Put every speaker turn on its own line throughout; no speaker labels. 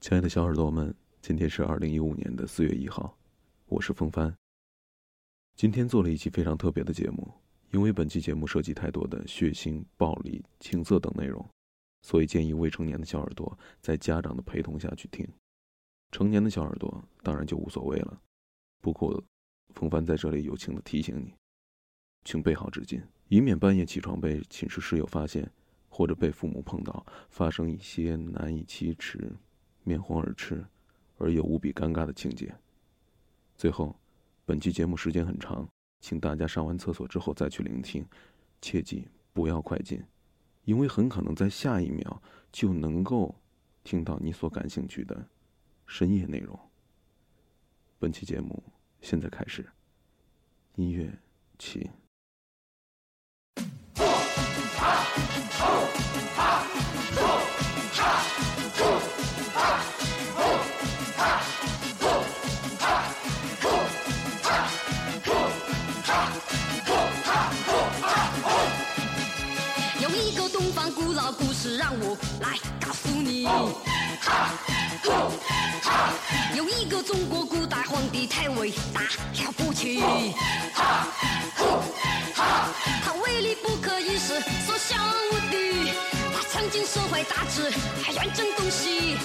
亲爱的小耳朵们，今天是二零一五年的四月一号，我是风帆。今天做了一期非常特别的节目，因为本期节目涉及太多的血腥、暴力、情色等内容，所以建议未成年的小耳朵在家长的陪同下去听。成年的小耳朵当然就无所谓了。不过，风帆在这里友情的提醒你，请备好纸巾，以免半夜起床被寝室室友发现，或者被父母碰到，发生一些难以启齿。面红耳赤，而又无比尴尬的情节。最后，本期节目时间很长，请大家上完厕所之后再去聆听，切记不要快进，因为很可能在下一秒就能够听到你所感兴趣的深夜内容。本期节目现在开始，音乐起。
一个东方古老故事让我来告诉你，有一个中国古代皇帝太伟大了不起，他威力不可一世，所向无敌，他曾经社会大志，还远征东西，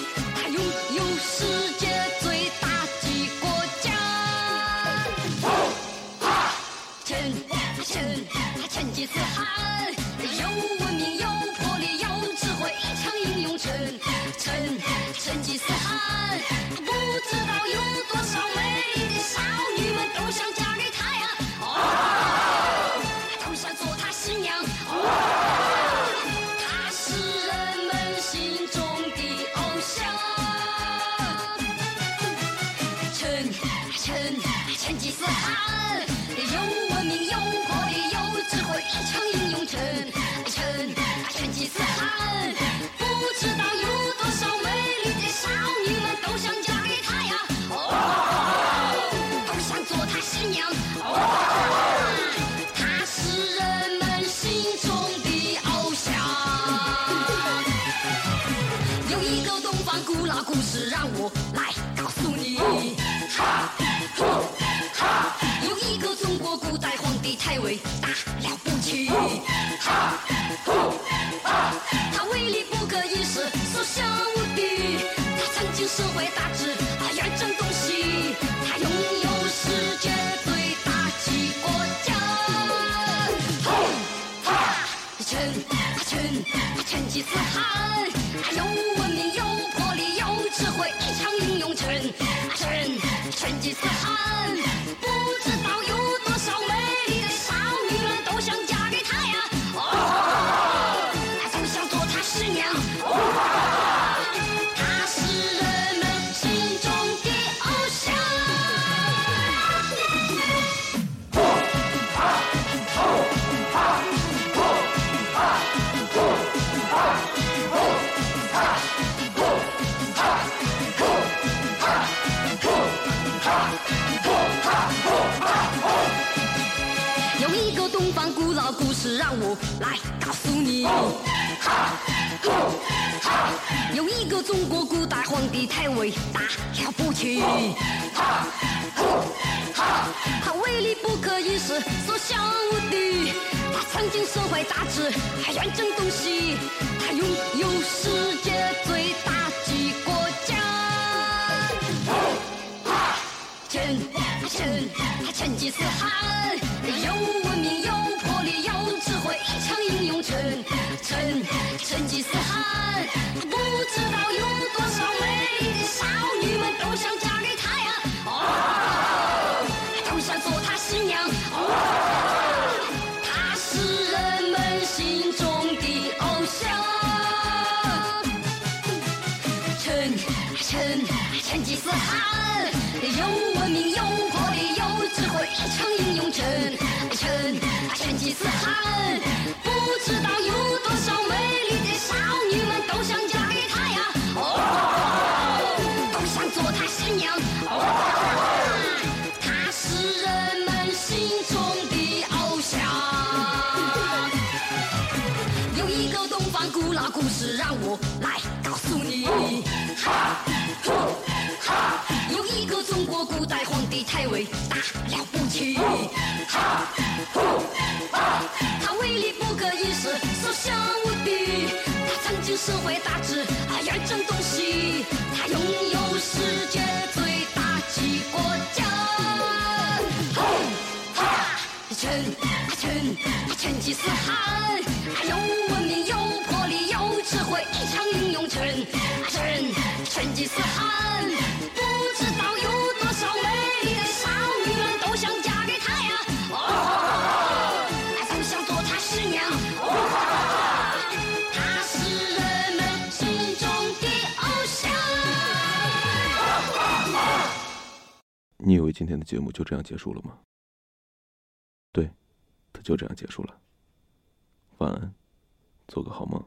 成成吉思汗有文明有魄力有智慧一常英勇成成成吉思汗不知道有多少美丽的少女们都想嫁给他呀哦都想做他新娘哦他是人们心中的偶像有一个东方古老故事让我来告诉你。哈吼哈，有一个中国古代皇帝太伟大了不起。哈吼，他威力不可一世，所向无敌。他曾经身怀大志，啊远征东西。他拥有世界最大气国，哈哈，成他成他成吉思汗，哎呦。One. 有一个东方古老故事。让我来告诉你，有一个中国古代皇帝太伟大了不起，他威力不可一世，所向无敌。他曾经社会大志，还远征东西，他拥有世界最大成成吉思汗，成成吉思汗有文明有魄力有智慧异常英勇成成成吉思汗不知道有多少美丽的少女们都想嫁给他呀。哦都想做他新娘。哦 他是人们心中的偶像有一个东方古老故事让我来告诉你。哈吼哈有一个中国古代皇帝太伟大了不起哈吼哈他威力不可一世所向无敌他曾经身怀大志他远征东西他拥有世界最大气国家。吼哈一群啊群啊成吉思汗。
你以为今天的节目就这样结束了吗？对，它就这样结束了。晚安，做个好梦。